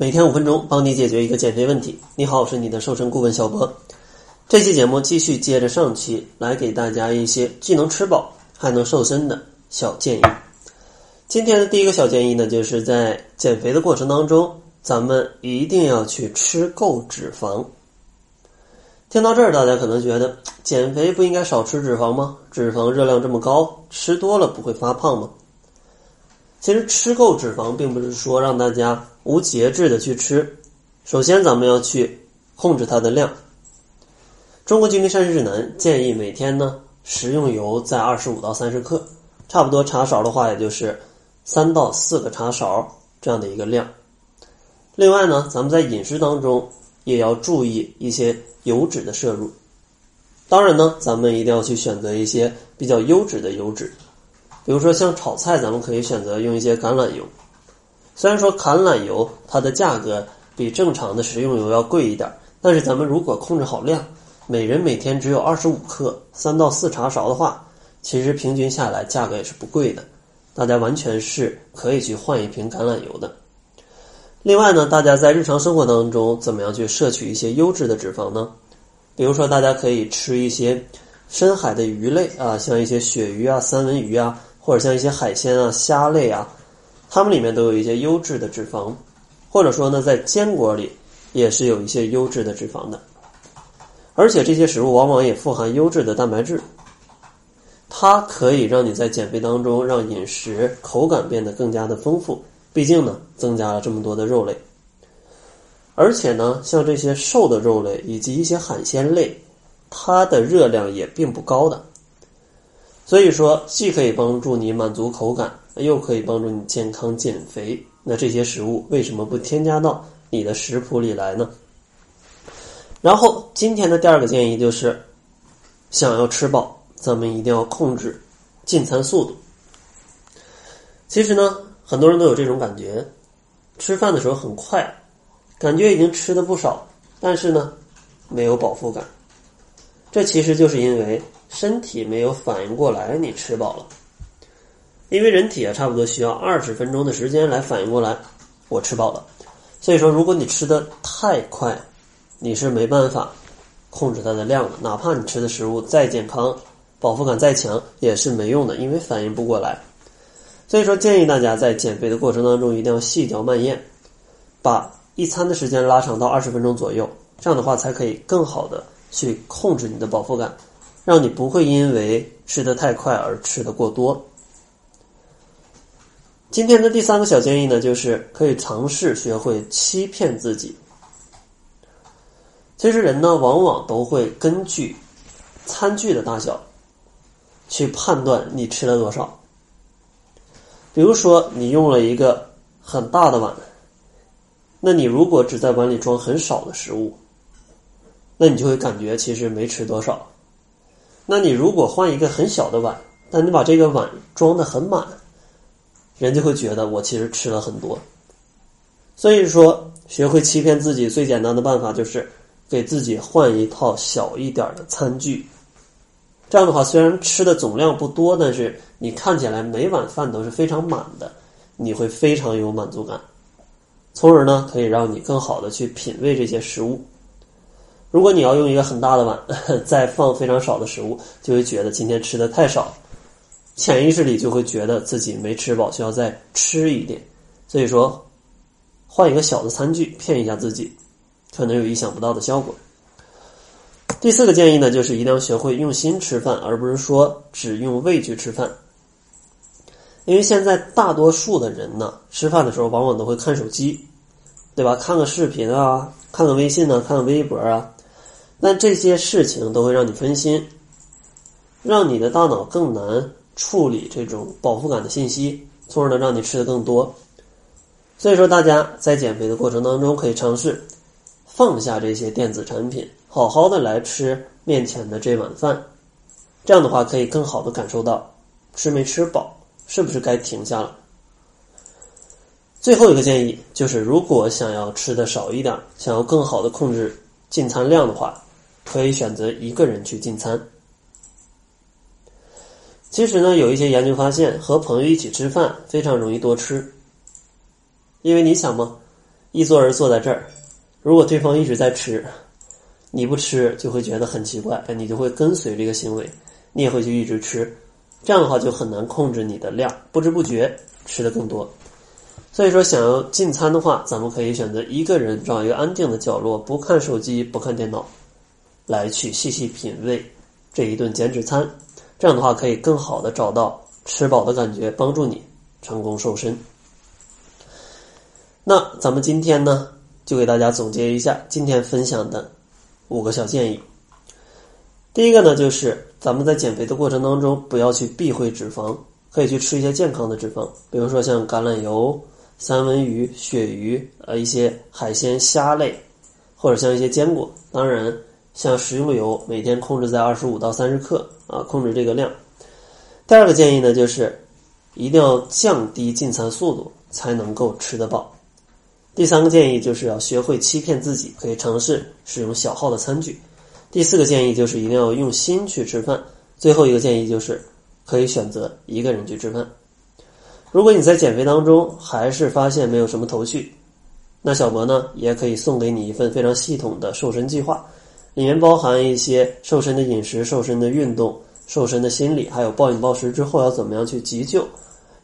每天五分钟，帮你解决一个减肥问题。你好，我是你的瘦身顾问小博。这期节目继续接着上期来给大家一些既能吃饱还能瘦身的小建议。今天的第一个小建议呢，就是在减肥的过程当中，咱们一定要去吃够脂肪。听到这儿，大家可能觉得减肥不应该少吃脂肪吗？脂肪热量这么高，吃多了不会发胖吗？其实吃够脂肪，并不是说让大家无节制的去吃。首先，咱们要去控制它的量。中国居民膳食指南建议每天呢，食用油在二十五到三十克，差不多茶勺的话，也就是三到四个茶勺这样的一个量。另外呢，咱们在饮食当中也要注意一些。油脂的摄入，当然呢，咱们一定要去选择一些比较优质的油脂，比如说像炒菜，咱们可以选择用一些橄榄油。虽然说橄榄油它的价格比正常的食用油要贵一点，但是咱们如果控制好量，每人每天只有二十五克，三到四茶勺的话，其实平均下来价格也是不贵的，大家完全是可以去换一瓶橄榄油的。另外呢，大家在日常生活当中怎么样去摄取一些优质的脂肪呢？比如说，大家可以吃一些深海的鱼类啊，像一些鳕鱼啊、三文鱼啊，或者像一些海鲜啊、虾类啊，它们里面都有一些优质的脂肪。或者说呢，在坚果里也是有一些优质的脂肪的。而且这些食物往往也富含优质的蛋白质，它可以让你在减肥当中让饮食口感变得更加的丰富。毕竟呢，增加了这么多的肉类，而且呢，像这些瘦的肉类以及一些海鲜类，它的热量也并不高的。所以说，既可以帮助你满足口感，又可以帮助你健康减肥。那这些食物为什么不添加到你的食谱里来呢？然后，今天的第二个建议就是，想要吃饱，咱们一定要控制进餐速度。其实呢。很多人都有这种感觉，吃饭的时候很快，感觉已经吃的不少，但是呢，没有饱腹感。这其实就是因为身体没有反应过来，你吃饱了。因为人体啊，差不多需要二十分钟的时间来反应过来，我吃饱了。所以说，如果你吃的太快，你是没办法控制它的量的。哪怕你吃的食物再健康，饱腹感再强，也是没用的，因为反应不过来。所以说，建议大家在减肥的过程当中一定要细嚼慢咽，把一餐的时间拉长到二十分钟左右，这样的话才可以更好的去控制你的饱腹感，让你不会因为吃的太快而吃的过多。今天的第三个小建议呢，就是可以尝试学会欺骗自己。其实人呢，往往都会根据餐具的大小去判断你吃了多少。比如说，你用了一个很大的碗，那你如果只在碗里装很少的食物，那你就会感觉其实没吃多少。那你如果换一个很小的碗，但你把这个碗装的很满，人就会觉得我其实吃了很多。所以说，学会欺骗自己最简单的办法就是给自己换一套小一点的餐具。这样的话，虽然吃的总量不多，但是你看起来每碗饭都是非常满的，你会非常有满足感，从而呢可以让你更好的去品味这些食物。如果你要用一个很大的碗，再放非常少的食物，就会觉得今天吃的太少，潜意识里就会觉得自己没吃饱，需要再吃一点。所以说，换一个小的餐具，骗一下自己，可能有意想不到的效果。第四个建议呢，就是一定要学会用心吃饭，而不是说只用胃去吃饭。因为现在大多数的人呢，吃饭的时候往往都会看手机，对吧？看个视频啊，看个微信呢，看个微博啊，那这些事情都会让你分心，让你的大脑更难处理这种饱腹感的信息，从而呢让你吃的更多。所以说，大家在减肥的过程当中，可以尝试放下这些电子产品。好好的来吃面前的这碗饭，这样的话可以更好的感受到吃没吃饱，是不是该停下了？最后一个建议就是，如果想要吃的少一点，想要更好的控制进餐量的话，可以选择一个人去进餐。其实呢，有一些研究发现，和朋友一起吃饭非常容易多吃，因为你想嘛，一桌人坐在这儿，如果对方一直在吃，你不吃就会觉得很奇怪，你就会跟随这个行为，你也会去一直吃，这样的话就很难控制你的量，不知不觉吃的更多。所以说，想要进餐的话，咱们可以选择一个人找一个安静的角落，不看手机，不看电脑，来去细细品味这一顿减脂餐。这样的话，可以更好的找到吃饱的感觉，帮助你成功瘦身。那咱们今天呢，就给大家总结一下今天分享的五个小建议。第一个呢，就是咱们在减肥的过程当中，不要去避讳脂肪，可以去吃一些健康的脂肪，比如说像橄榄油、三文鱼、鳕鱼，呃，一些海鲜、虾类，或者像一些坚果。当然，像食用油，每天控制在二十五到三十克啊，控制这个量。第二个建议呢，就是一定要降低进餐速度，才能够吃得饱。第三个建议就是要学会欺骗自己，可以尝试使用小号的餐具。第四个建议就是一定要用心去吃饭。最后一个建议就是可以选择一个人去吃饭。如果你在减肥当中还是发现没有什么头绪，那小博呢也可以送给你一份非常系统的瘦身计划，里面包含一些瘦身的饮食、瘦身的运动、瘦身的心理，还有暴饮暴食之后要怎么样去急救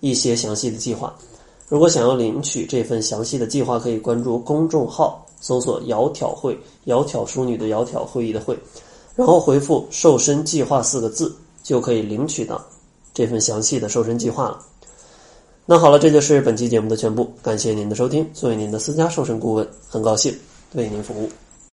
一些详细的计划。如果想要领取这份详细的计划，可以关注公众号，搜索“窈窕会”，窈窕淑女的窈窕会议的会，然后回复“瘦身计划”四个字，就可以领取到这份详细的瘦身计划了。那好了，这就是本期节目的全部，感谢您的收听。作为您的私家瘦身顾问，很高兴为您服务。